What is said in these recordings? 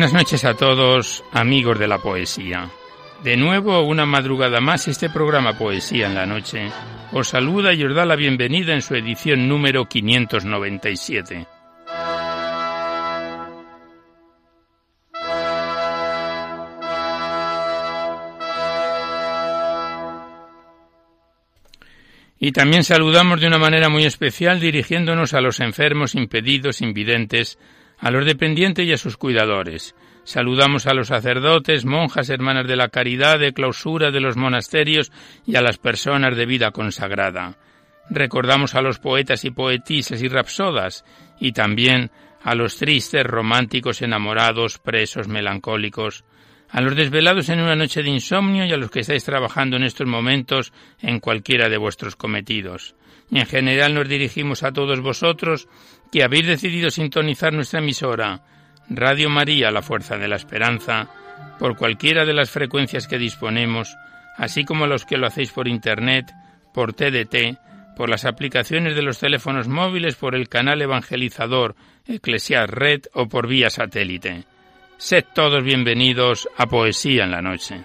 Buenas noches a todos, amigos de la poesía. De nuevo, una madrugada más, este programa Poesía en la Noche os saluda y os da la bienvenida en su edición número 597. Y también saludamos de una manera muy especial dirigiéndonos a los enfermos, impedidos, invidentes, a los dependientes y a sus cuidadores. Saludamos a los sacerdotes, monjas, hermanas de la caridad, de clausura de los monasterios y a las personas de vida consagrada. Recordamos a los poetas y poetisas y rapsodas y también a los tristes, románticos, enamorados, presos, melancólicos, a los desvelados en una noche de insomnio y a los que estáis trabajando en estos momentos en cualquiera de vuestros cometidos. Y en general nos dirigimos a todos vosotros que habéis decidido sintonizar nuestra emisora Radio María, la Fuerza de la Esperanza, por cualquiera de las frecuencias que disponemos, así como los que lo hacéis por Internet, por TDT, por las aplicaciones de los teléfonos móviles, por el canal evangelizador Eclesias Red o por vía satélite. Sed todos bienvenidos a Poesía en la Noche.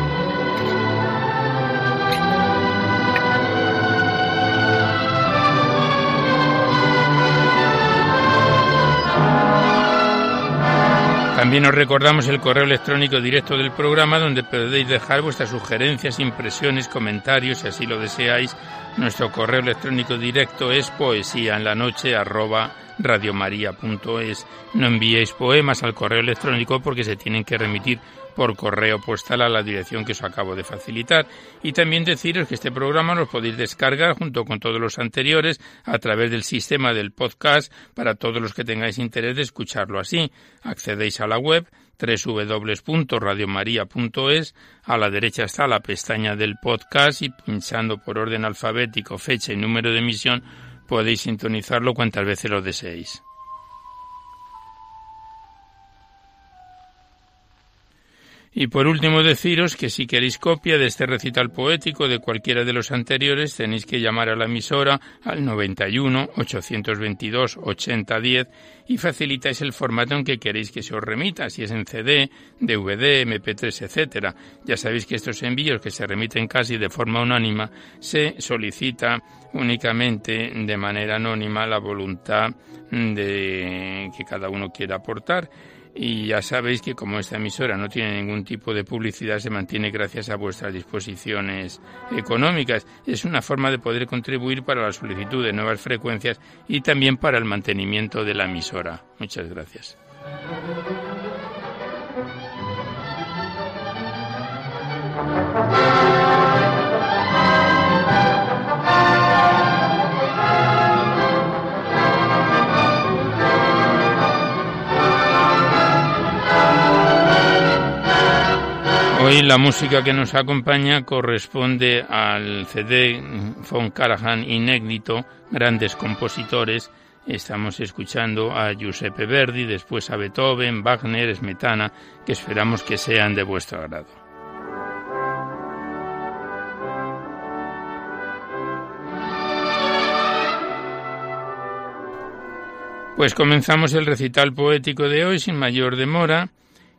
También os recordamos el correo electrónico directo del programa donde podéis dejar vuestras sugerencias, impresiones, comentarios, si así lo deseáis. Nuestro correo electrónico directo es poesía en la noche No enviéis poemas al correo electrónico porque se tienen que remitir por correo postal a la dirección que os acabo de facilitar. Y también deciros que este programa lo podéis descargar junto con todos los anteriores a través del sistema del podcast para todos los que tengáis interés de escucharlo así. Accedéis a la web www.radiomaria.es, a la derecha está la pestaña del podcast y pinchando por orden alfabético, fecha y número de emisión podéis sintonizarlo cuantas veces lo deseéis. Y por último deciros que si queréis copia de este recital poético de cualquiera de los anteriores tenéis que llamar a la emisora al 91 822 8010 y facilitáis el formato en que queréis que se os remita, si es en CD, DVD, MP3, etcétera. Ya sabéis que estos envíos que se remiten casi de forma unánima se solicita únicamente de manera anónima la voluntad de que cada uno quiera aportar y ya sabéis que como esta emisora no tiene ningún tipo de publicidad, se mantiene gracias a vuestras disposiciones económicas. Es una forma de poder contribuir para la solicitud de nuevas frecuencias y también para el mantenimiento de la emisora. Muchas gracias. Hoy la música que nos acompaña corresponde al CD von Karajan Inédito, grandes compositores. Estamos escuchando a Giuseppe Verdi, después a Beethoven, Wagner, Smetana, que esperamos que sean de vuestro agrado. Pues comenzamos el recital poético de hoy sin mayor demora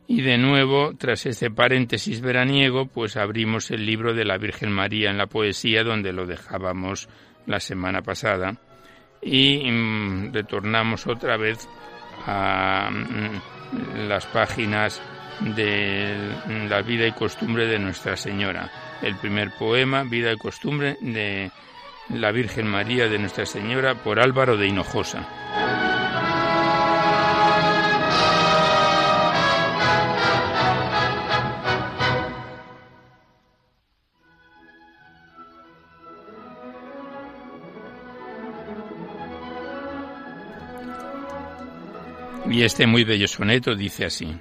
y de nuevo, tras este paréntesis veraniego, pues abrimos el libro de la Virgen María en la poesía donde lo dejábamos la semana pasada y mm, retornamos otra vez a mm, las páginas de la vida y costumbre de Nuestra Señora. El primer poema, Vida y costumbre de la Virgen María de Nuestra Señora por Álvaro de Hinojosa. Y este muy bello soneto dice así.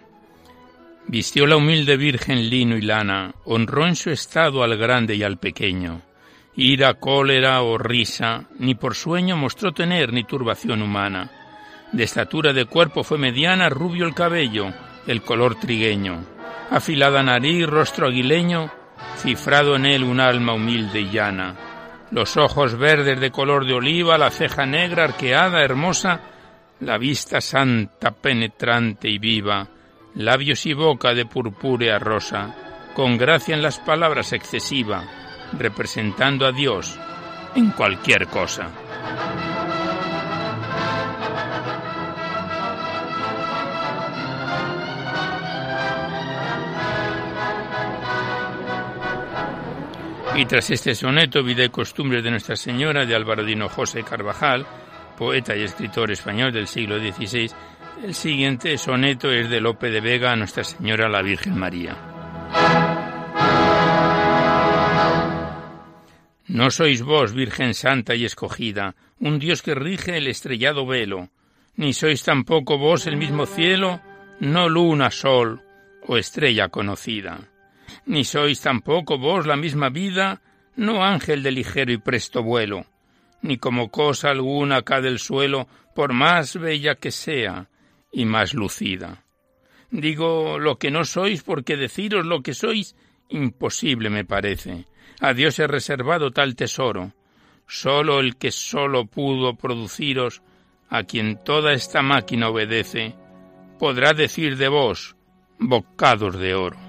Vistió la humilde Virgen lino y lana, honró en su estado al grande y al pequeño. Ira, cólera o risa, ni por sueño mostró tener ni turbación humana. De estatura de cuerpo fue mediana, rubio el cabello, el color trigueño. Afilada nariz, rostro aguileño, cifrado en él un alma humilde y llana. Los ojos verdes de color de oliva, la ceja negra, arqueada, hermosa, la vista santa, penetrante y viva, labios y boca de purpúrea rosa, con gracia en las palabras excesiva, representando a Dios en cualquier cosa. Y tras este soneto, Vida y Costumbres de Nuestra Señora de Álvaro Dino José Carvajal, poeta y escritor español del siglo XVI, el siguiente soneto es de Lope de Vega a Nuestra Señora la Virgen María. No sois vos, Virgen Santa y escogida, un Dios que rige el estrellado velo, ni sois tampoco vos el mismo cielo, no luna, sol o estrella conocida, ni sois tampoco vos la misma vida, no ángel de ligero y presto vuelo, ni como cosa alguna acá del suelo, por más bella que sea y más lucida. Digo lo que no sois porque deciros lo que sois imposible me parece. A Dios he reservado tal tesoro. Solo el que solo pudo produciros, a quien toda esta máquina obedece, podrá decir de vos bocados de oro.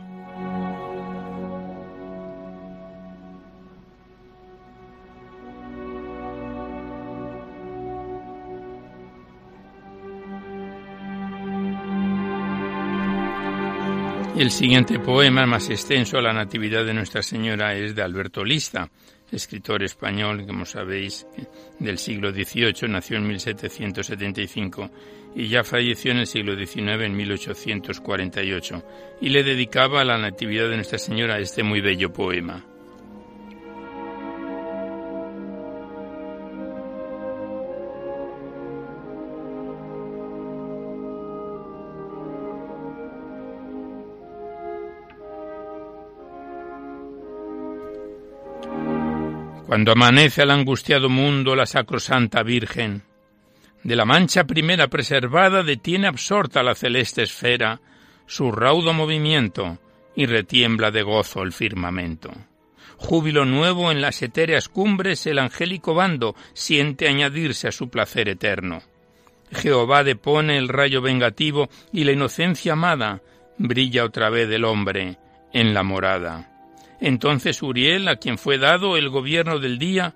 El siguiente poema, más extenso, La Natividad de Nuestra Señora, es de Alberto Lista, escritor español, como sabéis, del siglo XVIII, nació en 1775 y ya falleció en el siglo XIX, en 1848, y le dedicaba a la Natividad de Nuestra Señora este muy bello poema. Cuando amanece al angustiado mundo la sacrosanta Virgen, de la mancha primera preservada detiene absorta la celeste esfera su raudo movimiento y retiembla de gozo el firmamento. Júbilo nuevo en las etéreas cumbres el angélico bando siente añadirse a su placer eterno. Jehová depone el rayo vengativo y la inocencia amada brilla otra vez del hombre en la morada. Entonces Uriel, a quien fue dado el gobierno del día,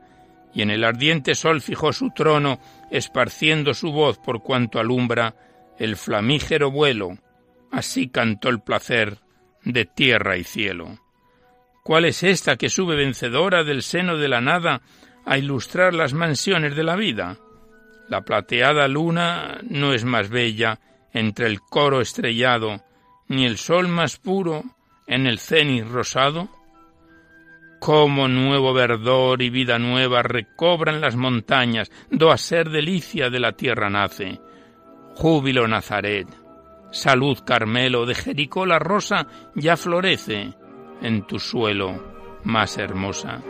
y en el ardiente sol fijó su trono, esparciendo su voz por cuanto alumbra el flamígero vuelo, así cantó el placer de tierra y cielo. ¿Cuál es esta que sube vencedora del seno de la nada a ilustrar las mansiones de la vida? La plateada luna no es más bella entre el coro estrellado, ni el sol más puro en el cenit rosado. Cómo nuevo verdor y vida nueva recobran las montañas, do a ser delicia de la tierra nace. Júbilo Nazaret, salud Carmelo, de Jericó la rosa ya florece, en tu suelo más hermosa.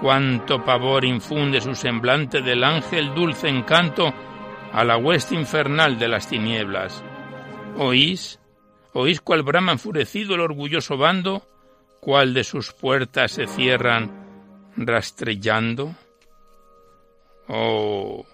Cuánto pavor infunde su semblante del ángel dulce encanto a la hueste infernal de las tinieblas. ¿Oís? ¿Oís cuál brama enfurecido el orgulloso bando? ¿Cuál de sus puertas se cierran rastrellando? Oh,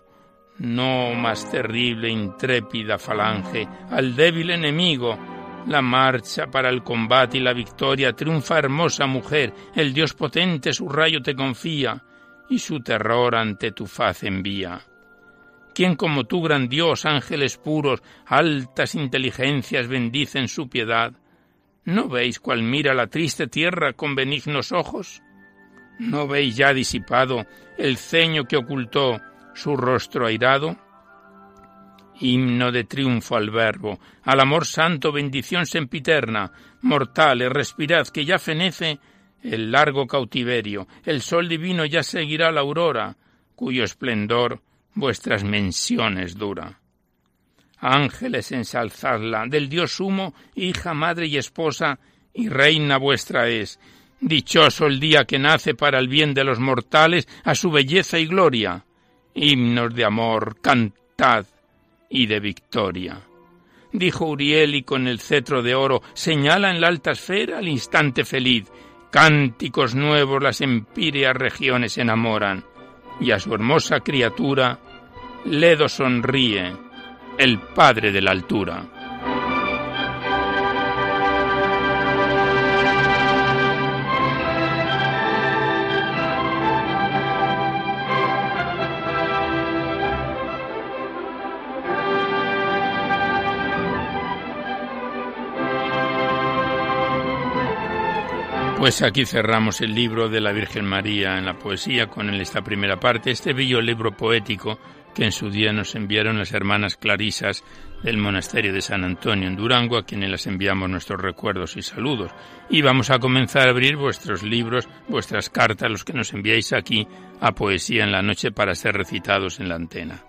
no más terrible, intrépida falange, al débil enemigo, la marcha para el combate y la victoria, triunfa hermosa mujer, el Dios potente su rayo te confía, y su terror ante tu faz envía. ¿Quién como tú, gran Dios, ángeles puros, altas inteligencias bendicen su piedad? ¿No veis cuál mira la triste tierra con benignos ojos? ¿No veis ya disipado el ceño que ocultó su rostro airado? himno de triunfo al Verbo, al amor santo bendición sempiterna, mortales, respirad que ya fenece el largo cautiverio, el sol divino ya seguirá la aurora, cuyo esplendor vuestras menciones dura. Ángeles ensalzadla, del Dios sumo, hija, madre y esposa, y reina vuestra es. Dichoso el día que nace para el bien de los mortales, a su belleza y gloria. Himnos de amor, cantad, y de victoria. Dijo Uriel y con el cetro de oro señala en la alta esfera el instante feliz. Cánticos nuevos las empíreas regiones enamoran, y a su hermosa criatura Ledo sonríe, el Padre de la altura. Pues aquí cerramos el libro de la Virgen María en la poesía con esta primera parte, este bello libro poético que en su día nos enviaron las hermanas clarisas del monasterio de San Antonio en Durango, a quienes les enviamos nuestros recuerdos y saludos. Y vamos a comenzar a abrir vuestros libros, vuestras cartas, los que nos enviáis aquí a Poesía en la Noche para ser recitados en la antena.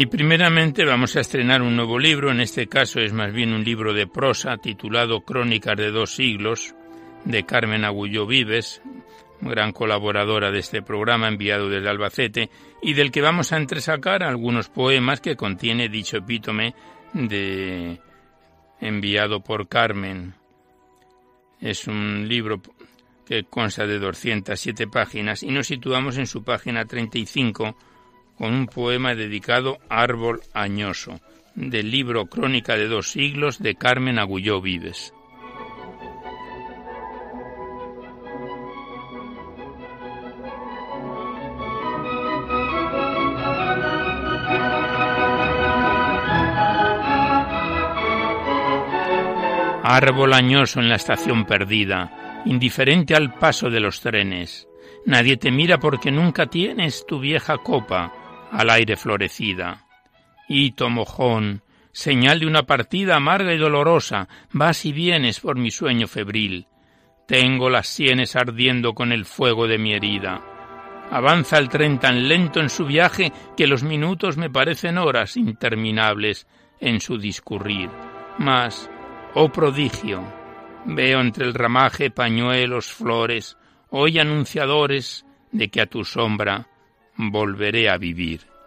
Y primeramente vamos a estrenar un nuevo libro, en este caso es más bien un libro de prosa titulado Crónicas de dos siglos, de Carmen Agulló Vives, gran colaboradora de este programa enviado desde Albacete, y del que vamos a entresacar algunos poemas que contiene dicho epítome de enviado por Carmen. Es un libro que consta de 207 páginas y nos situamos en su página 35 con un poema dedicado Árbol Añoso, del libro Crónica de dos siglos de Carmen Agulló Vives. Árbol añoso en la estación perdida, indiferente al paso de los trenes. Nadie te mira porque nunca tienes tu vieja copa, al aire florecida. Hito mojón, señal de una partida amarga y dolorosa, vas y vienes por mi sueño febril. Tengo las sienes ardiendo con el fuego de mi herida. Avanza el tren tan lento en su viaje que los minutos me parecen horas interminables en su discurrir. Mas, oh prodigio, veo entre el ramaje pañuelos, flores, hoy anunciadores de que a tu sombra volveré a vivir.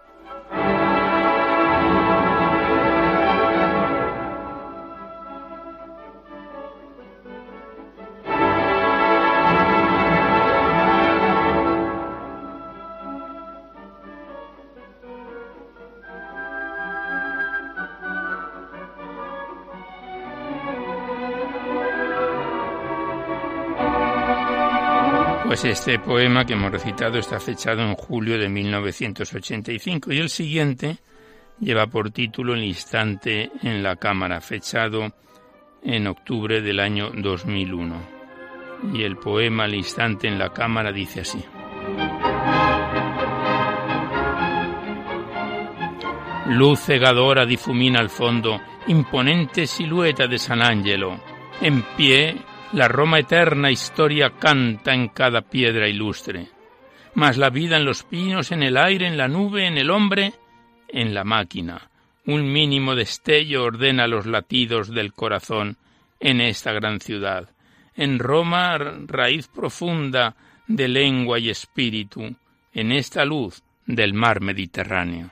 Este poema que hemos recitado está fechado en julio de 1985 y el siguiente lleva por título El instante en la cámara, fechado en octubre del año 2001. Y el poema El instante en la cámara dice así. Luz cegadora difumina al fondo, imponente silueta de San Ángelo, en pie La Roma eterna historia canta en cada piedra ilustre. Mas la vida en los pinos, en el aire, en la nube, en el hombre, en la máquina. Un mínimo destello ordena los latidos del corazón en esta gran ciudad. En Roma, raíz profunda de lengua y espíritu, en esta luz del mar Mediterráneo.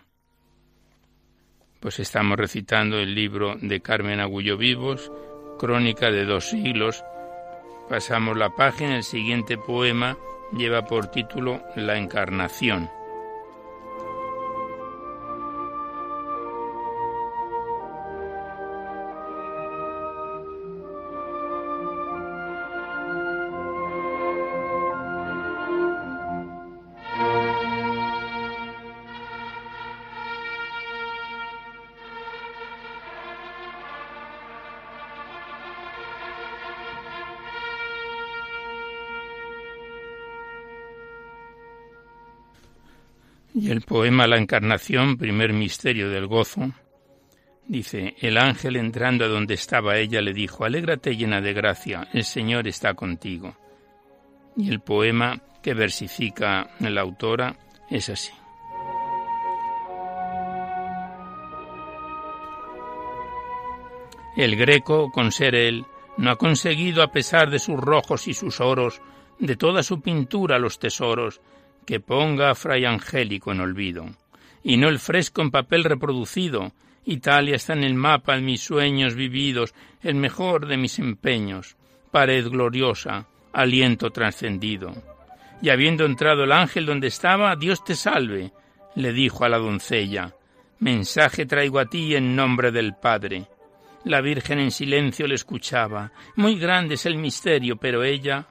Pues estamos recitando el libro de Carmen Agullo Vivos, Crónica de dos siglos. Pasamos la página, el siguiente poema lleva por título La Encarnación. El poema La Encarnación, primer misterio del gozo, dice, el ángel entrando a donde estaba ella le dijo, Alégrate llena de gracia, el Señor está contigo. Y el poema que versifica la autora es así. El greco, con ser él, no ha conseguido, a pesar de sus rojos y sus oros, de toda su pintura los tesoros, que ponga a Fray Angélico en olvido, y no el fresco en papel reproducido. Italia está en el mapa de mis sueños vividos, el mejor de mis empeños, pared gloriosa, aliento trascendido. Y habiendo entrado el ángel donde estaba, Dios te salve, le dijo a la doncella, mensaje traigo a ti en nombre del Padre. La Virgen en silencio le escuchaba. Muy grande es el misterio, pero ella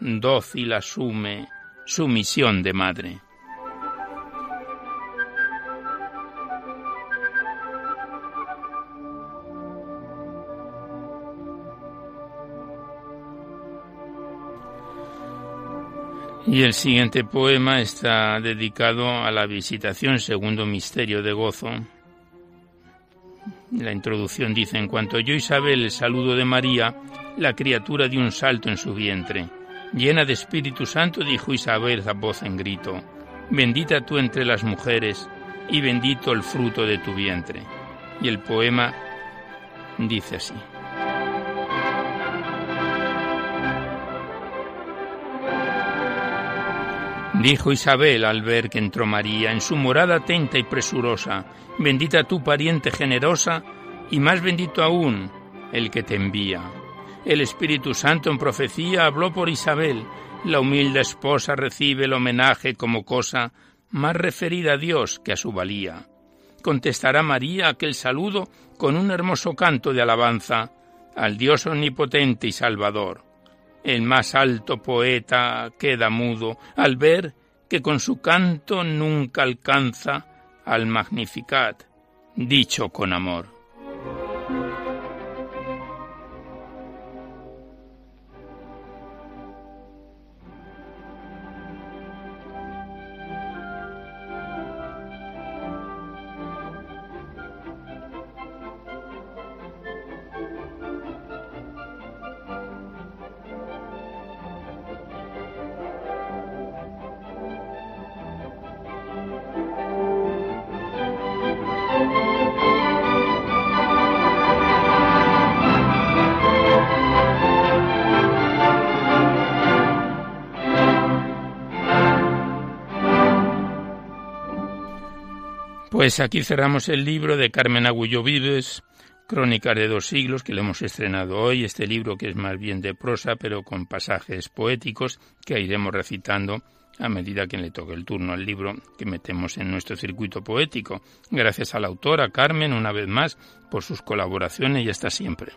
dócil asume su misión de madre. Y el siguiente poema está dedicado a la visitación, segundo misterio de gozo. La introducción dice, en cuanto yo Isabel el saludo de María, la criatura dio un salto en su vientre Llena de Espíritu Santo, dijo Isabel a voz en grito, bendita tú entre las mujeres y bendito el fruto de tu vientre. Y el poema dice así. Dijo Isabel al ver que entró María en su morada atenta y presurosa, bendita tú pariente generosa, y más bendito aún el que te envía. El Espíritu Santo en profecía habló por Isabel. La humilde esposa recibe el homenaje como cosa más referida a Dios que a su valía. Contestará María aquel saludo con un hermoso canto de alabanza al Dios omnipotente y salvador. El más alto poeta queda mudo al ver que con su canto nunca alcanza al Magnificat, dicho con amor. Pues aquí cerramos el libro de Carmen Agullo Vives, Crónicas de dos siglos, que lo hemos estrenado hoy, este libro que es más bien de prosa, pero con pasajes poéticos que iremos recitando a medida que le toque el turno al libro que metemos en nuestro circuito poético. Gracias a la autora Carmen, una vez más, por sus colaboraciones y hasta siempre.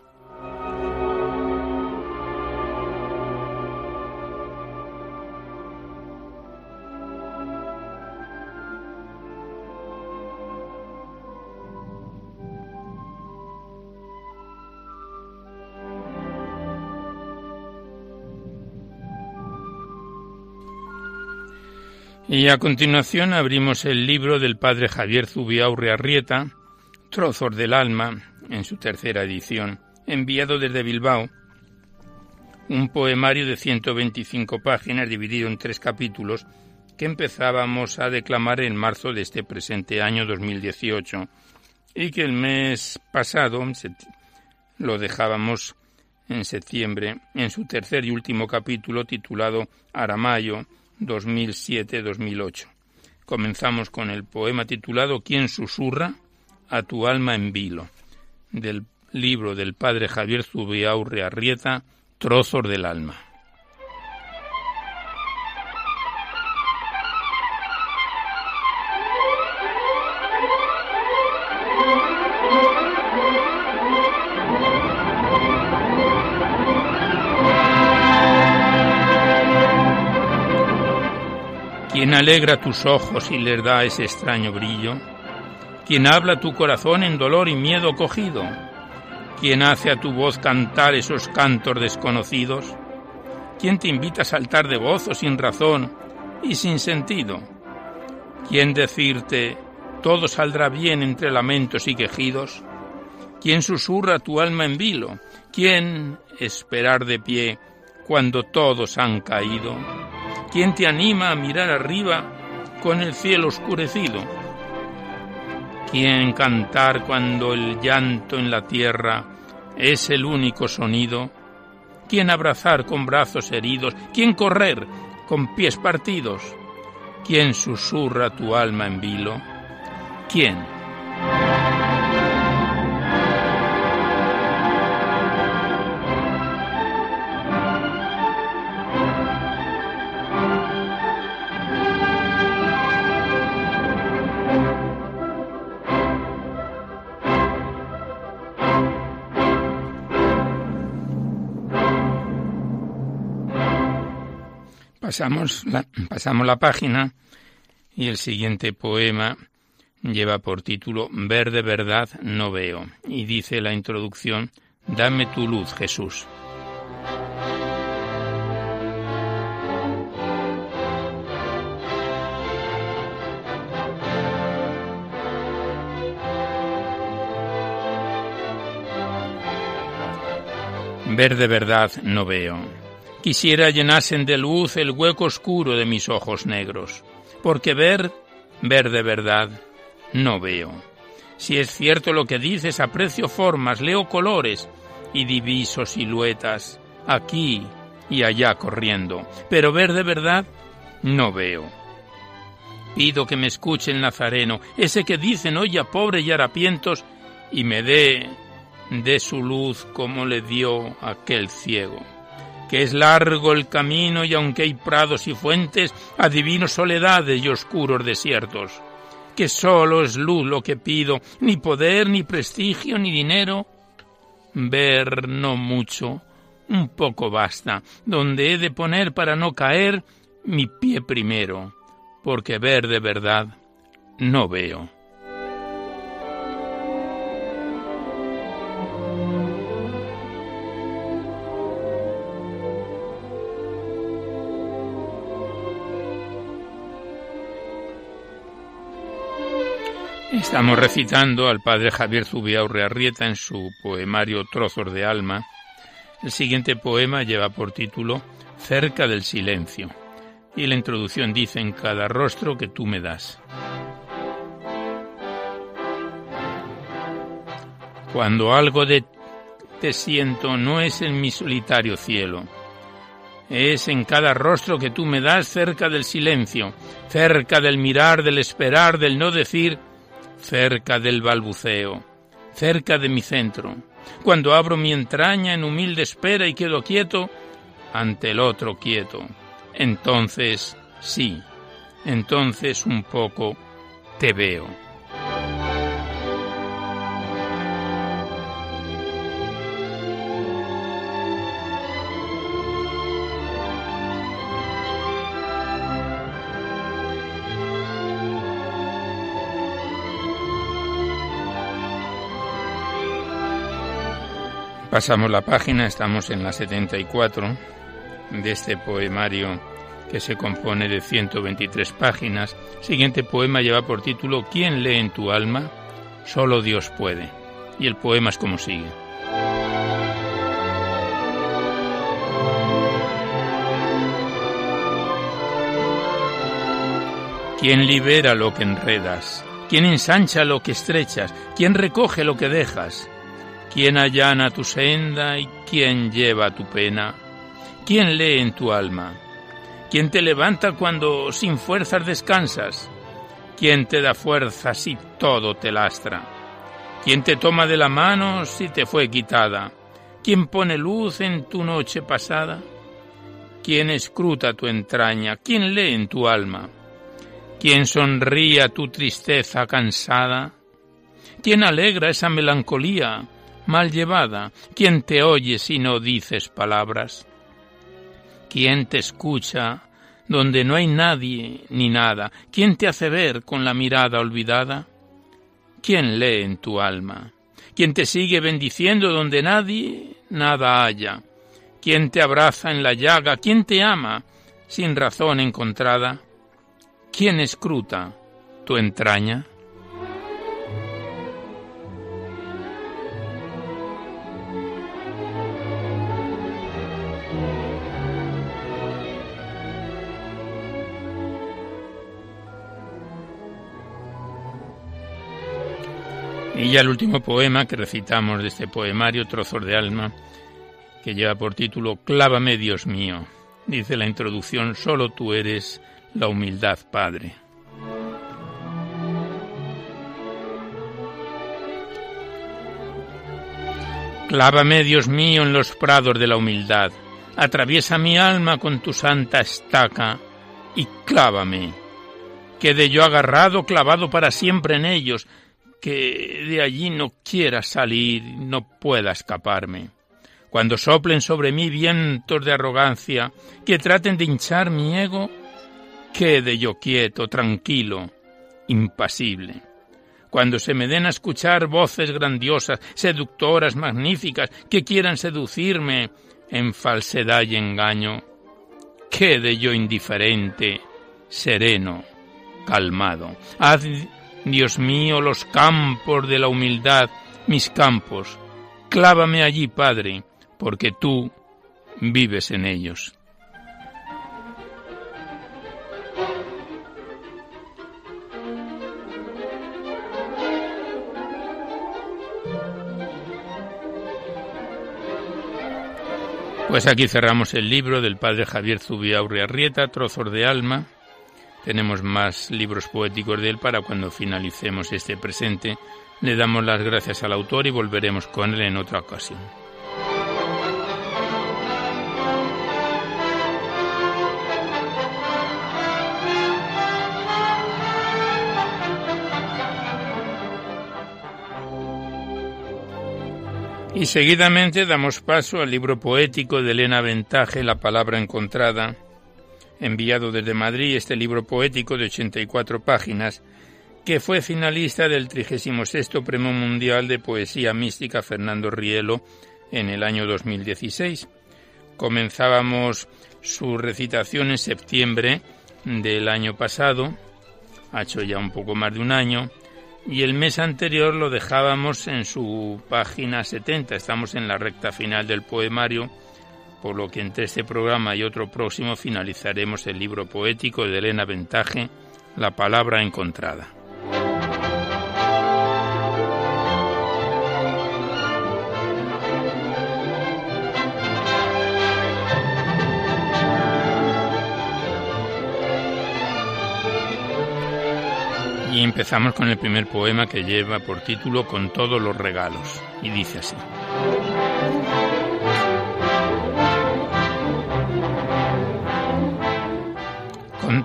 Y a continuación abrimos el libro del padre Javier Zubiaurre Arrieta, Trozos del Alma, en su tercera edición, enviado desde Bilbao. Un poemario de 125 páginas dividido en tres capítulos que empezábamos a declamar en marzo de este presente año 2018 y que el mes pasado lo dejábamos en septiembre en su tercer y último capítulo titulado Aramayo 2007-2008. Comenzamos con el poema titulado ¿Quién susurra a tu alma en vilo? del libro del padre Javier Zubiaurre Arrieta, Trozos del alma. Alegra tus ojos y les da ese extraño brillo? ¿Quién habla tu corazón en dolor y miedo cogido? ¿Quién hace a tu voz cantar esos cantos desconocidos? ¿Quién te invita a saltar de gozo sin razón y sin sentido? ¿Quién decirte todo saldrá bien entre lamentos y quejidos? ¿Quién susurra tu alma en vilo? ¿Quién esperar de pie cuando todos han caído? ¿Quién te anima a mirar arriba con el cielo oscurecido? ¿Quién cantar cuando el llanto en la tierra es el único sonido? ¿Quién abrazar con brazos heridos? ¿Quién correr con pies partidos? ¿Quién susurra tu alma en vilo? ¿Quién? Pasamos la, página y el siguiente poema lleva por título Ver de verdad no veo y dice la introducción Dame tu luz, Jesús. Ver de verdad no veo Quisiera llenasen de luz el hueco oscuro de mis ojos negros, porque ver, ver de verdad, no veo. Si es cierto lo que dices, aprecio formas, leo colores y diviso siluetas, aquí y allá corriendo, pero ver de verdad, no veo. Pido que me escuche el Nazareno, ese que dicen oye a pobre y harapientos, y me dé de su luz como le dio aquel ciego que es largo el camino y aunque hay prados y fuentes, adivino soledades y oscuros desiertos, que solo es luz lo que pido, ni poder, ni prestigio, ni dinero. Ver no mucho, un poco basta, donde he de poner para no caer mi pie primero, porque ver de verdad no veo. Estamos recitando al padre Javier Zubiaurre Arrieta en su poemario Trozos de Alma. El siguiente poema lleva por título Cerca del silencio y la introducción dice en cada rostro que tú me das. Cuando algo de te siento no es en mi solitario cielo, es en cada rostro que tú me das cerca del silencio, cerca del mirar, del esperar, del no decir, cerca del balbuceo, cerca de mi centro, cuando abro mi entraña en humilde espera y quedo quieto ante el otro quieto. Entonces, sí, entonces un poco te veo. Pasamos la página, estamos en la 74 de este poemario que se compone de 123 páginas. El siguiente poema lleva por título ¿Quién lee en tu alma? Solo Dios puede. Y el poema es como sigue. ¿Quién libera lo que enredas? ¿Quién ensancha lo que estrechas? ¿Quién recoge lo que dejas? ¿Quién allana tu senda y quién lleva tu pena? ¿Quién lee en tu alma? ¿Quién te levanta cuando sin fuerzas descansas? ¿Quién te da fuerza si todo te lastra? ¿Quién te toma de la mano si te fue quitada? ¿Quién pone luz en tu noche pasada? ¿Quién escruta tu entraña? ¿Quién lee en tu alma? ¿Quién sonríe a tu tristeza cansada? ¿Quién alegra esa melancolía mal llevada? ¿Quién te oye si no dices palabras? ¿Quién te escucha donde no hay nadie ni nada? ¿Quién te hace ver con la mirada olvidada? ¿Quién lee en tu alma? ¿Quién te sigue bendiciendo donde nadie nada haya? ¿Quién te abraza en la llaga? ¿Quién te ama sin razón encontrada? ¿Quién escruta tu entraña? Y ya el último poema que recitamos de este poemario, Trozos de Alma, que lleva por título Clávame, Dios mío. Dice la introducción, solo tú eres la humildad, Padre. Clávame, Dios mío, en los prados de la humildad. Atraviesa mi alma con tu santa estaca y clávame. Quede yo agarrado, clavado para siempre en ellos, que de allí no quiera salir, no pueda escaparme. Cuando soplen sobre mí vientos de arrogancia, que traten de hinchar mi ego, quede yo quieto, tranquilo, impasible. Cuando se me den a escuchar voces grandiosas, seductoras, magníficas, que quieran seducirme en falsedad y engaño, quede yo indiferente, sereno, calmado. Haz Dios mío, los campos de la humildad, mis campos. Clávame allí, Padre, porque tú vives en ellos. Pues aquí cerramos el libro del padre Javier Zubiaurri Arrieta, Trozos de Alma, tenemos más libros poéticos de él para cuando finalicemos este presente. Le damos las gracias al autor y volveremos con él en otra ocasión. Y seguidamente damos paso al libro poético de Elena Ventaje, La palabra encontrada, enviado desde Madrid este libro poético de 84 páginas, que fue finalista del 36 Premio Mundial de Poesía Mística Fernando Rielo en el año 2016. Comenzábamos su recitación en septiembre del año pasado, ha hecho ya un poco más de un año, y el mes anterior lo dejábamos en su página 70. Estamos en la recta final del poemario por lo que entre este programa y otro próximo finalizaremos el libro poético de Elena Ventaje, La palabra encontrada. Y empezamos con el primer poema que lleva por título Con todos los regalos, y dice así.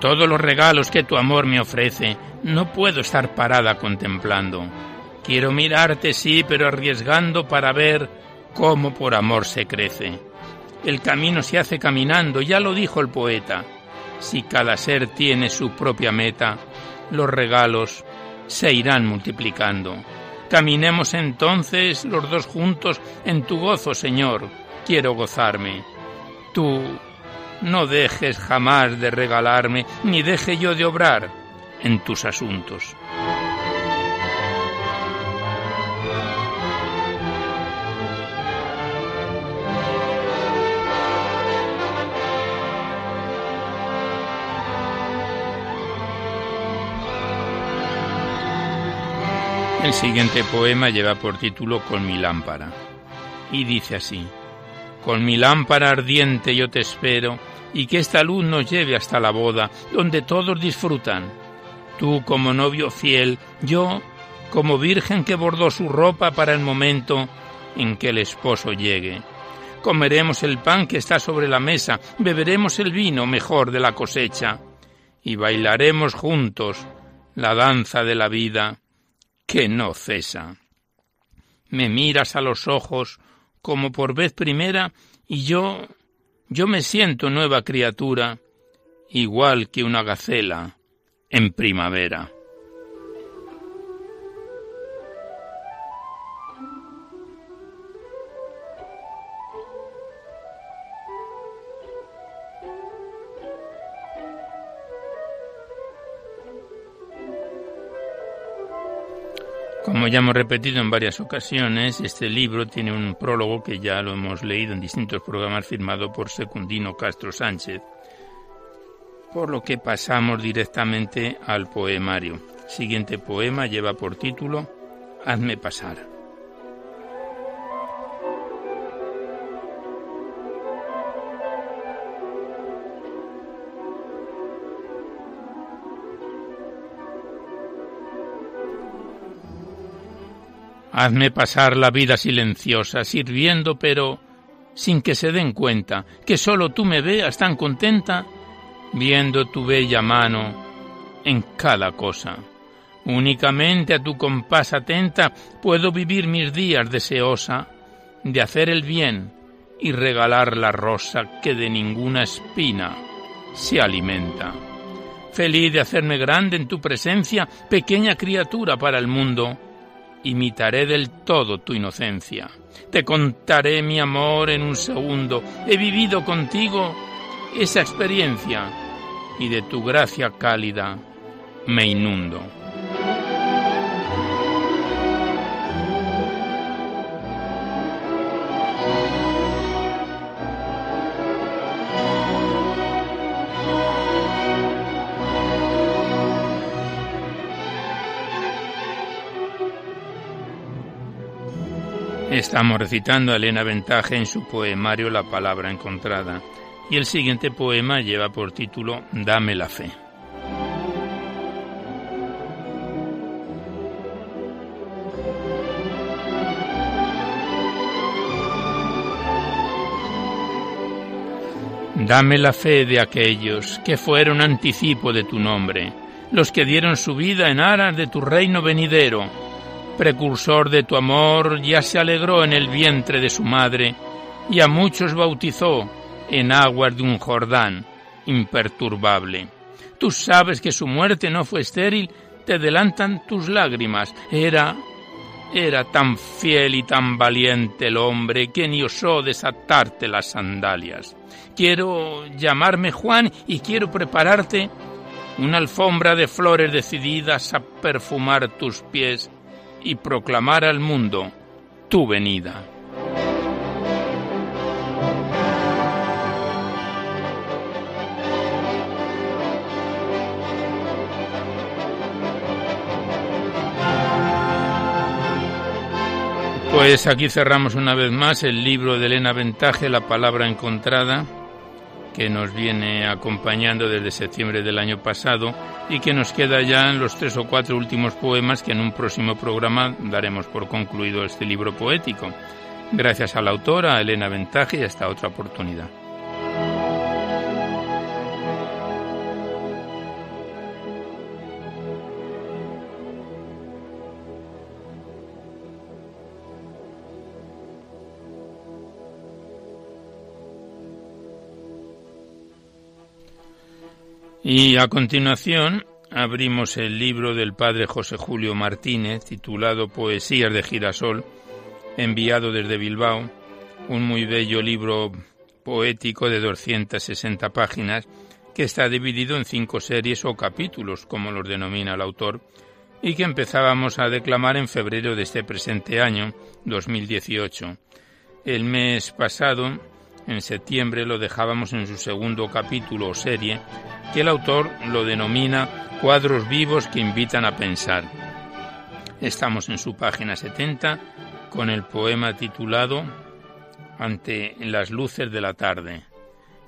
Todos los regalos que tu amor me ofrece, no puedo estar parada contemplando. Quiero mirarte, sí, pero arriesgando para ver cómo por amor se crece. El camino se hace caminando, ya lo dijo el poeta. Si cada ser tiene su propia meta, los regalos se irán multiplicando. Caminemos entonces los dos juntos en tu gozo, Señor. Quiero gozarme. Tú no dejes jamás de regalarme, ni deje yo de obrar en tus asuntos. El siguiente poema lleva por título Con mi lámpara y dice así, Con mi lámpara ardiente yo te espero, y que esta luz nos lleve hasta la boda, donde todos disfrutan. Tú como novio fiel, yo como virgen que bordó su ropa para el momento en que el esposo llegue. Comeremos el pan que está sobre la mesa, beberemos el vino mejor de la cosecha y bailaremos juntos la danza de la vida que no cesa. Me miras a los ojos como por vez primera y yo, yo me siento nueva criatura, igual que una gacela en primavera. Como ya hemos repetido en varias ocasiones, este libro tiene un prólogo que ya lo hemos leído en distintos programas firmado por Secundino Castro Sánchez, por lo que pasamos directamente al poemario. siguiente poema lleva por título Hazme pasar. Hazme pasar la vida silenciosa, sirviendo, pero sin que se den cuenta, que solo tú me veas tan contenta, viendo tu bella mano en cada cosa. Únicamente a tu compás atenta puedo vivir mis días deseosa de hacer el bien y regalar la rosa que de ninguna espina se alimenta. Feliz de hacerme grande en tu presencia, pequeña criatura para el mundo, imitaré del todo tu inocencia. Te contaré mi amor en un segundo. He vivido contigo esa experiencia y de tu gracia cálida me inundo. Estamos recitando a Elena Ventaje en su poemario La palabra encontrada y el siguiente poema lleva por título Dame la fe. Dame la fe de aquellos que fueron anticipo de tu nombre, los que dieron su vida en aras de tu reino venidero precursor de tu amor, ya se alegró en el vientre de su madre y a muchos bautizó en aguas de un Jordán imperturbable. Tú sabes que su muerte no fue estéril, te adelantan tus lágrimas. Era, era tan fiel y tan valiente el hombre que ni osó desatarte las sandalias. Quiero llamarme Juan y quiero prepararte una alfombra de flores decididas a perfumar tus pies y proclamar al mundo tu venida. Pues aquí cerramos una vez más el libro de Elena Ventaje, La palabra encontrada, que nos viene acompañando desde septiembre del año pasado y que nos queda ya en los tres o cuatro últimos poemas que en un próximo programa daremos por concluido este libro poético. Gracias a la autora, Elena Ventaje, y hasta otra oportunidad. Y a continuación abrimos el libro del padre José Julio Martínez titulado Poesías de Girasol, enviado desde Bilbao, un muy bello libro poético de 260 páginas que está dividido en cinco series o capítulos, como los denomina el autor, y que empezábamos a declamar en febrero de este presente año, 2018. El mes pasado en septiembre lo dejábamos en su segundo capítulo o serie, que el autor lo denomina cuadros vivos que invitan a pensar. Estamos en su página 70 con el poema titulado Ante las luces de la tarde.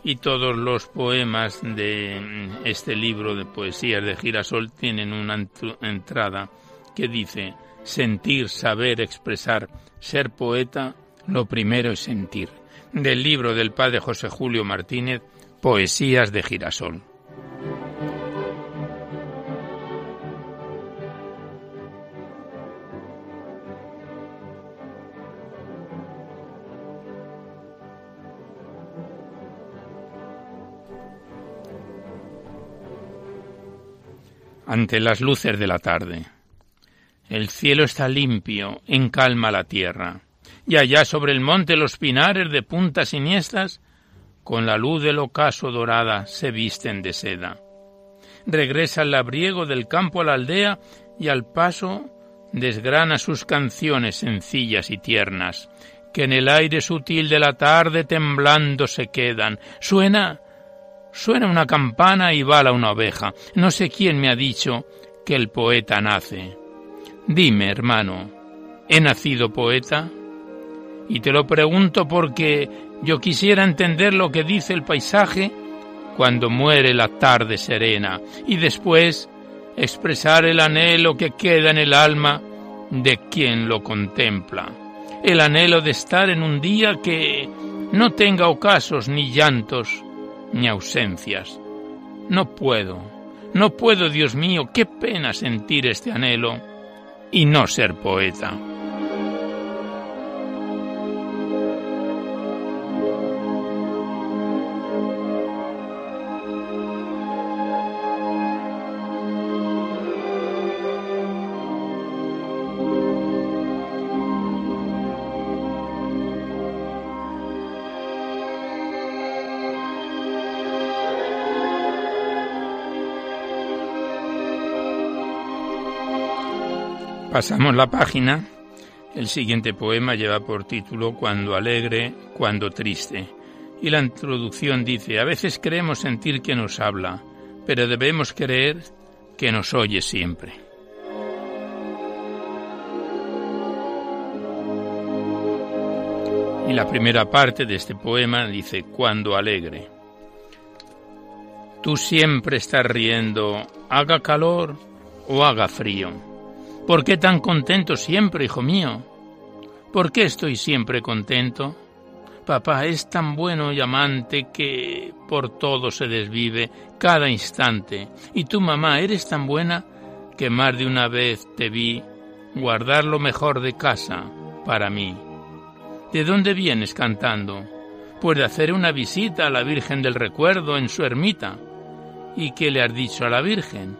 Y todos los poemas de este libro de poesías de Girasol tienen una entrada que dice sentir, saber, expresar, ser poeta, lo primero es sentir. Del libro del padre José Julio Martínez, Poesías de Girasol. ante las luces de la tarde. El cielo está limpio, en calma la tierra, y allá sobre el monte los pinares de puntas siniestras, con la luz del ocaso dorada, se visten de seda. Regresa el labriego del campo a la aldea y al paso desgrana sus canciones sencillas y tiernas, que en el aire sutil de la tarde temblando se quedan. Suena Suena una campana y bala una oveja. No sé quién me ha dicho que el poeta nace. Dime, hermano, ¿he nacido poeta? Y te lo pregunto porque yo quisiera entender lo que dice el paisaje cuando muere la tarde serena y después expresar el anhelo que queda en el alma de quien lo contempla. El anhelo de estar en un día que no tenga ocasos ni llantos, ni ausencias. No puedo, no puedo, Dios mío, qué pena sentir este anhelo y no ser poeta. Pasamos la página. El siguiente poema lleva por título Cuando alegre, cuando triste. Y la introducción dice, a veces creemos sentir que nos habla, pero debemos creer que nos oye siempre. Y la primera parte de este poema dice, Cuando alegre. Tú siempre estás riendo, haga calor o haga frío ¿Por qué tan contento siempre, hijo mío? ¿Por qué estoy siempre contento? Papá es tan bueno y amante que por todo se desvive cada instante. Y tú, mamá, eres tan buena que más de una vez te vi guardar lo mejor de casa para mí. ¿De dónde vienes cantando? Pues de hacer una visita a la Virgen del Recuerdo en su ermita. ¿Y qué le has dicho a la Virgen?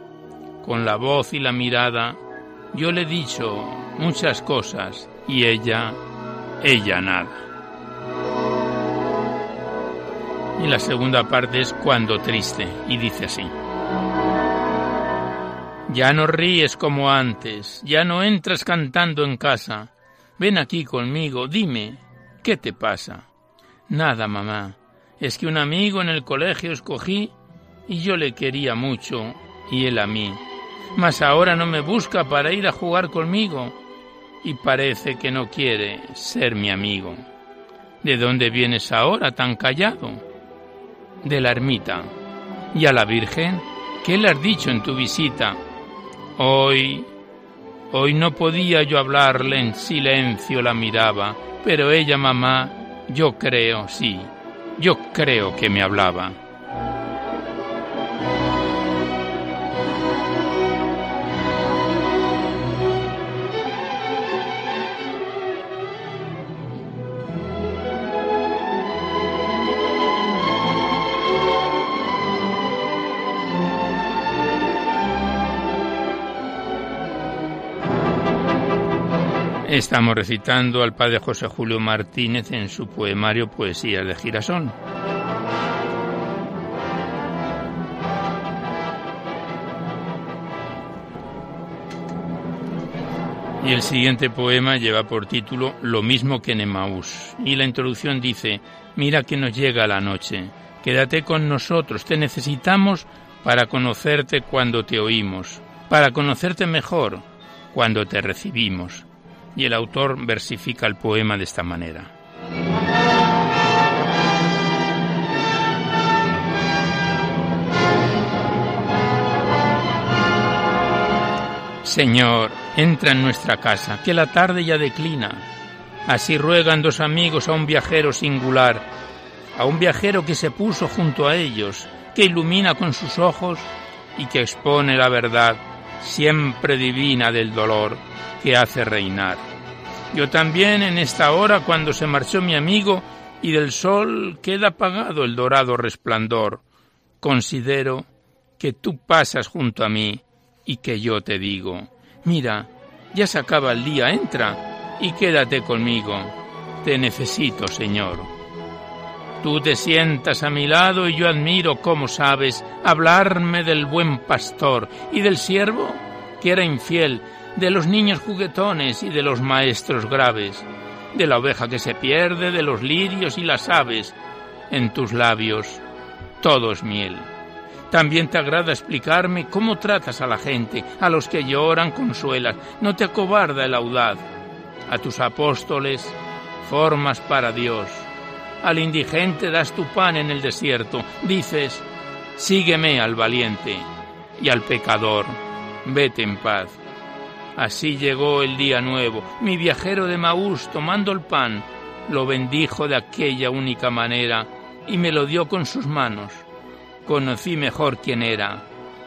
Con la voz y la mirada yo le he dicho muchas cosas y ella, ella nada. Y la segunda parte es cuando triste y dice así. Ya no ríes como antes, ya no entras cantando en casa. Ven aquí conmigo, dime, ¿qué te pasa? Nada, mamá. Es que un amigo en el colegio escogí y yo le quería mucho y él a mí mas ahora no me busca para ir a jugar conmigo y parece que no quiere ser mi amigo. ¿De dónde vienes ahora tan callado? De la ermita. ¿Y a la Virgen? ¿Qué le has dicho en tu visita? Hoy... Hoy no podía yo hablarle, en silencio la miraba, pero ella, mamá, yo creo, sí, yo creo que me hablaba. Estamos recitando al padre José Julio Martínez en su poemario Poesías de Girasol. Y el siguiente poema lleva por título Lo mismo que en Y la introducción dice, mira que nos llega la noche, quédate con nosotros, te necesitamos para conocerte cuando te oímos, para conocerte mejor, cuando te recibimos. Y el autor versifica el poema de esta manera. Señor, entra en nuestra casa, que la tarde ya declina. Así ruegan dos amigos a un viajero singular, a un viajero que se puso junto a ellos, que ilumina con sus ojos y que expone la verdad siempre divina del dolor que hace reinar. Yo también en esta hora cuando se marchó mi amigo y del sol queda apagado el dorado resplandor, considero que tú pasas junto a mí y que yo te digo, mira, ya se acaba el día, entra y quédate conmigo. Te necesito, Señor. Tú te sientas a mi lado y yo admiro cómo sabes hablarme del buen pastor y del siervo que era infiel, de los niños juguetones y de los maestros graves, de la oveja que se pierde, de los lirios y las aves. En tus labios todo es miel. También te agrada explicarme cómo tratas a la gente, a los que lloran consuelas, no te acobarda el audaz. A tus apóstoles formas para Dios. Al indigente das tu pan en el desierto, dices, sígueme al valiente, y al pecador, vete en paz. Así llegó el día nuevo. Mi viajero de Maús, tomando el pan, lo bendijo de aquella única manera y me lo dio con sus manos conocí mejor quién era,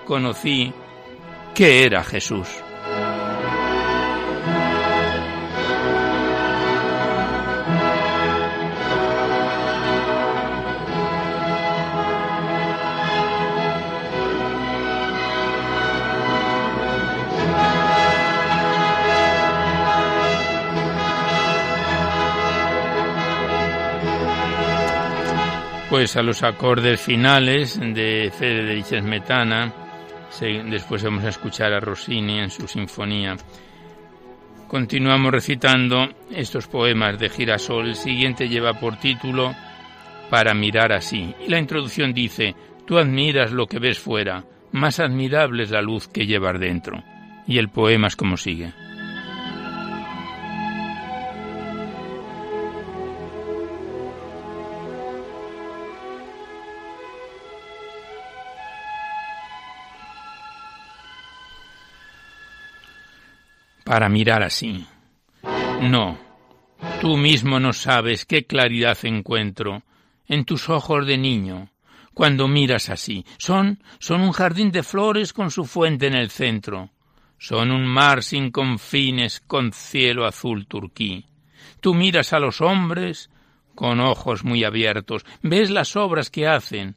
conocí que era Jesús. Pues a los acordes finales de Federici Smetana. Después vamos a escuchar a Rossini en su sinfonía. Continuamos recitando estos poemas de Girasol. El siguiente lleva por título Para mirar así. Y la introducción dice, tú admiras lo que ves fuera, más admirable es la luz que llevas dentro. Y el poema es como sigue. Para mirar así. No, tú mismo no sabes qué claridad encuentro en tus ojos de niño cuando miras así. Son, son un jardín de flores con su fuente en el centro. Son un mar sin confines con cielo azul turquí. Tú miras a los hombres con ojos muy abiertos, ves las obras que hacen,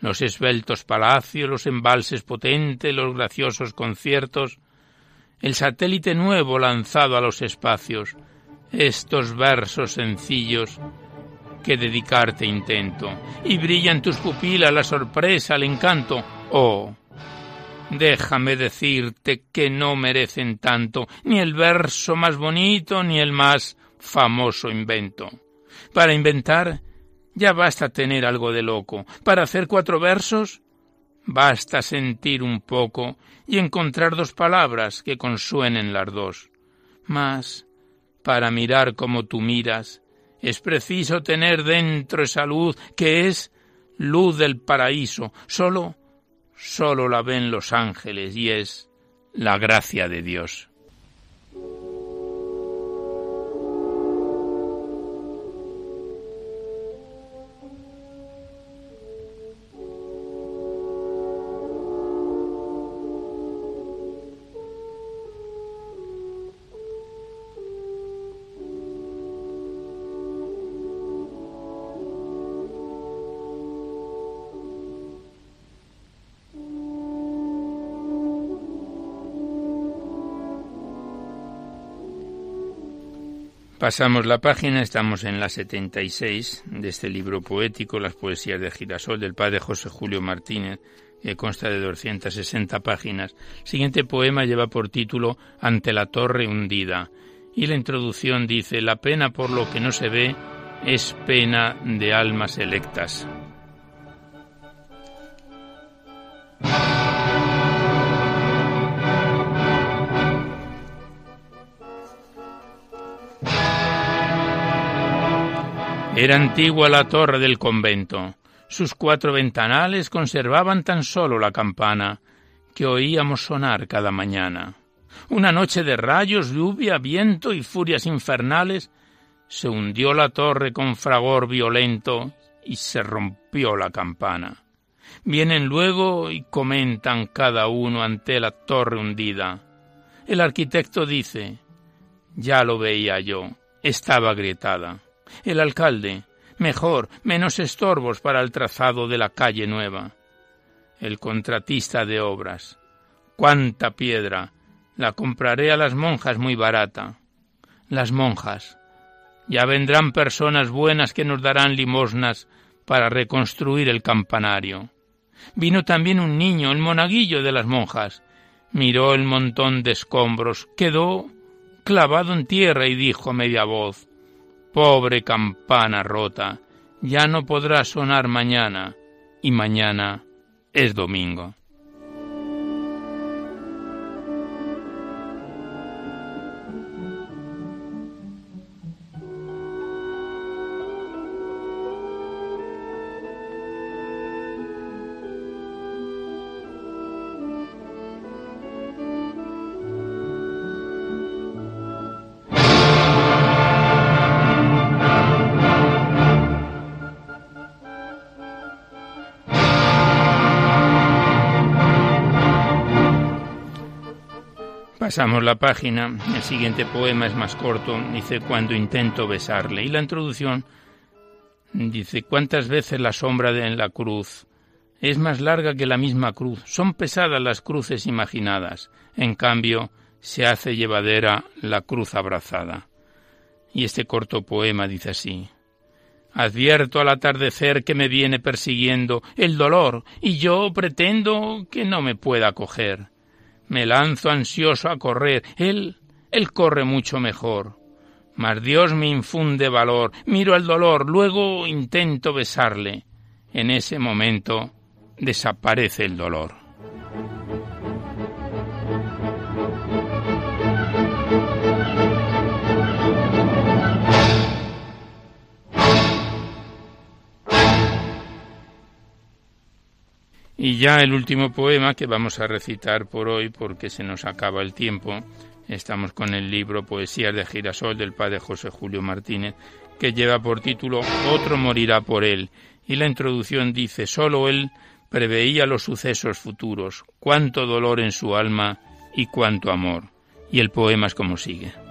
los esbeltos palacios, los embalses potentes, los graciosos conciertos, el satélite nuevo lanzado a los espacios, estos versos sencillos que dedicarte intento, y brilla en tus pupilas la sorpresa, el encanto. Oh, déjame decirte que no merecen tanto ni el verso más bonito ni el más famoso invento. Para inventar ya basta tener algo de loco. Para hacer cuatro versos Basta sentir un poco y encontrar dos palabras que consuenen las dos. Mas, para mirar como tú miras, es preciso tener dentro esa luz que es luz del paraíso. Solo, solo la ven los ángeles y es la gracia de Dios. Pasamos la página, estamos en la 76 de este libro poético, Las poesías de Girasol, del padre José Julio Martínez, que consta de 260 páginas. El siguiente poema lleva por título Ante la torre hundida, y la introducción dice, La pena por lo que no se ve es pena de almas electas. Era antigua la torre del convento. Sus cuatro ventanales conservaban tan solo la campana que oíamos sonar cada mañana. Una noche de rayos, lluvia, viento y furias infernales, se hundió la torre con fragor violento y se rompió la campana. Vienen luego y comentan cada uno ante la torre hundida. El arquitecto dice, ya lo veía yo, estaba agrietada. El alcalde, mejor, menos estorbos para el trazado de la calle nueva. El contratista de obras, cuánta piedra, la compraré a las monjas muy barata. Las monjas, ya vendrán personas buenas que nos darán limosnas para reconstruir el campanario. Vino también un niño, el monaguillo de las monjas. Miró el montón de escombros, quedó clavado en tierra y dijo a media voz Pobre campana rota, ya no podrá sonar mañana, y mañana es domingo. Pasamos la página. El siguiente poema es más corto. Dice cuando intento besarle. Y la introducción dice cuántas veces la sombra de en la cruz es más larga que la misma cruz. Son pesadas las cruces imaginadas. En cambio, se hace llevadera la cruz abrazada. Y este corto poema dice así. Advierto al atardecer que me viene persiguiendo el dolor y yo pretendo que no me pueda coger. Me lanzo ansioso a correr. Él, él corre mucho mejor. Mas Dios me infunde valor. Miro el dolor, luego intento besarle. En ese momento desaparece el dolor. Y ya el último poema que vamos a recitar por hoy porque se nos acaba el tiempo. Estamos con el libro Poesías de Girasol del padre José Julio Martínez, que lleva por título Otro morirá por él. Y la introducción dice, solo él preveía los sucesos futuros, cuánto dolor en su alma y cuánto amor. Y el poema es como sigue.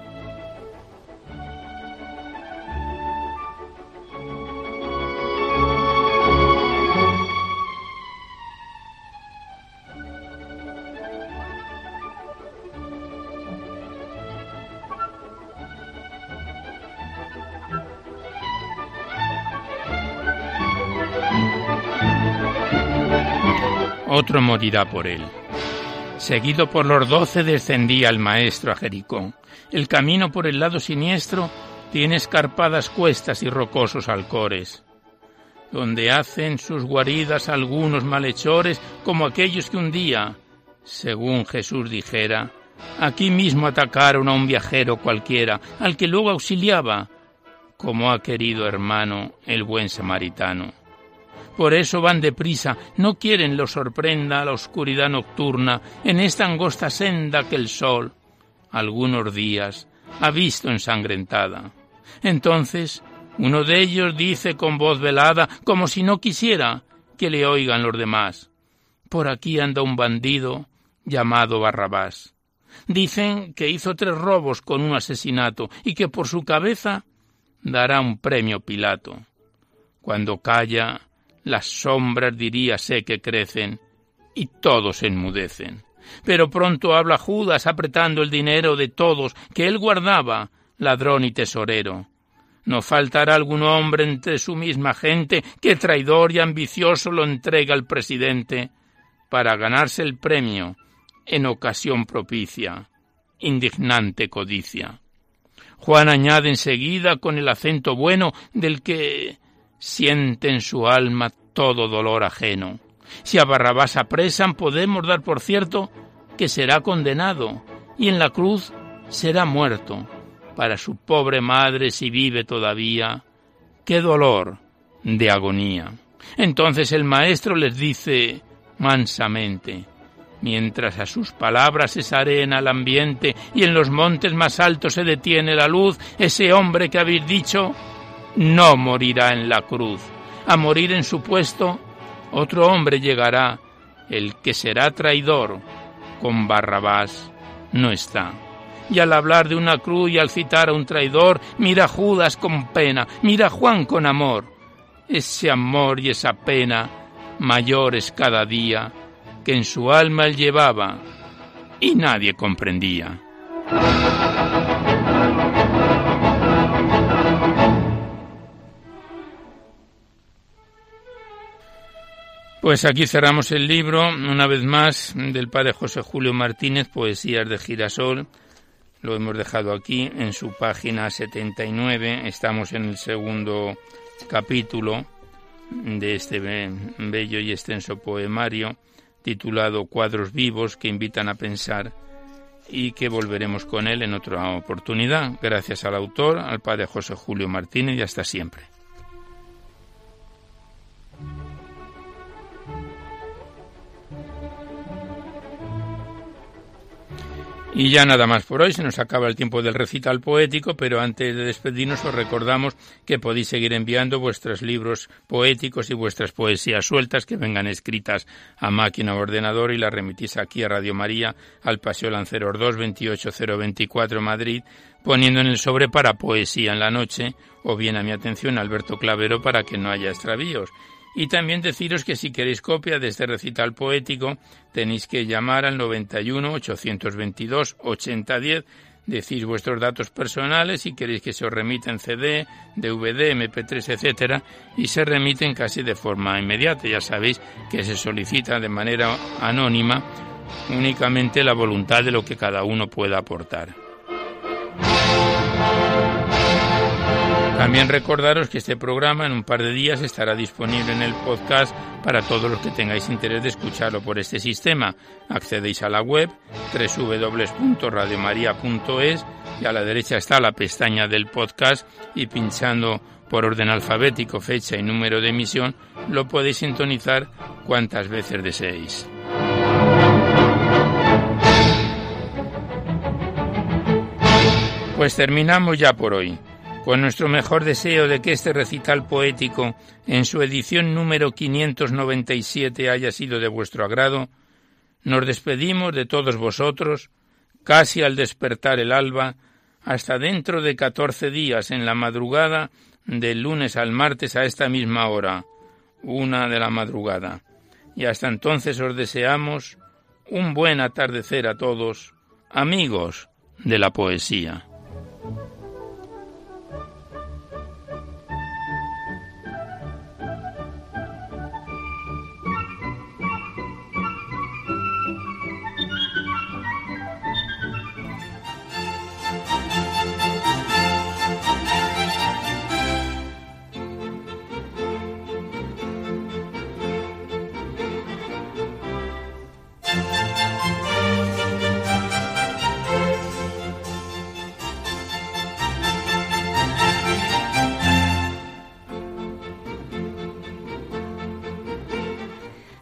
Otro morirá por él. Seguido por los doce descendía el maestro a Jericó. El camino por el lado siniestro tiene escarpadas cuestas y rocosos alcores, donde hacen sus guaridas algunos malhechores como aquellos que un día, según Jesús dijera, aquí mismo atacaron a un viajero cualquiera, al que luego auxiliaba, como ha querido hermano el buen samaritano. Por eso van deprisa, no quieren lo sorprenda la oscuridad nocturna en esta angosta senda que el sol, algunos días, ha visto ensangrentada. Entonces, uno de ellos dice con voz velada, como si no quisiera que le oigan los demás. Por aquí anda un bandido llamado Barrabás. Dicen que hizo tres robos con un asesinato y que por su cabeza dará un premio Pilato. Cuando calla, las sombras diríase que crecen y todos enmudecen. Pero pronto habla Judas apretando el dinero de todos que él guardaba, ladrón y tesorero. No faltará algún hombre entre su misma gente que traidor y ambicioso lo entrega al presidente para ganarse el premio en ocasión propicia. Indignante codicia. Juan añade enseguida con el acento bueno del que siente en su alma todo dolor ajeno. Si a Barrabás apresan, podemos dar por cierto que será condenado y en la cruz será muerto. Para su pobre madre, si vive todavía, qué dolor de agonía. Entonces el maestro les dice mansamente, mientras a sus palabras es arena el ambiente y en los montes más altos se detiene la luz, ese hombre que habéis dicho no morirá en la cruz. A morir en su puesto otro hombre llegará, el que será traidor, con Barrabás no está. Y al hablar de una cruz y al citar a un traidor, mira Judas con pena, mira Juan con amor. Ese amor y esa pena mayores cada día que en su alma él llevaba y nadie comprendía. Pues aquí cerramos el libro, una vez más, del padre José Julio Martínez, Poesías de Girasol. Lo hemos dejado aquí en su página 79. Estamos en el segundo capítulo de este bello y extenso poemario titulado Cuadros vivos que invitan a pensar y que volveremos con él en otra oportunidad. Gracias al autor, al padre José Julio Martínez y hasta siempre. Y ya nada más por hoy, se nos acaba el tiempo del recital poético, pero antes de despedirnos os recordamos que podéis seguir enviando vuestros libros poéticos y vuestras poesías sueltas que vengan escritas a máquina o ordenador y las remitís aquí a Radio María, al Paseo Lanceros 2, 28024 Madrid, poniendo en el sobre para poesía en la noche, o bien a mi atención Alberto Clavero para que no haya extravíos. Y también deciros que si queréis copia de este recital poético, tenéis que llamar al 91 822 8010, decís vuestros datos personales si queréis que se os remita en CD, DVD, MP3, etcétera, y se remiten casi de forma inmediata. Ya sabéis que se solicita de manera anónima únicamente la voluntad de lo que cada uno pueda aportar. También recordaros que este programa en un par de días estará disponible en el podcast para todos los que tengáis interés de escucharlo por este sistema. Accedéis a la web www.radiomaria.es y a la derecha está la pestaña del podcast y pinchando por orden alfabético, fecha y número de emisión lo podéis sintonizar cuantas veces deseéis. Pues terminamos ya por hoy. Con nuestro mejor deseo de que este recital poético, en su edición número 597, haya sido de vuestro agrado, nos despedimos de todos vosotros, casi al despertar el alba, hasta dentro de catorce días en la madrugada del lunes al martes a esta misma hora, una de la madrugada. Y hasta entonces os deseamos un buen atardecer a todos, amigos de la poesía.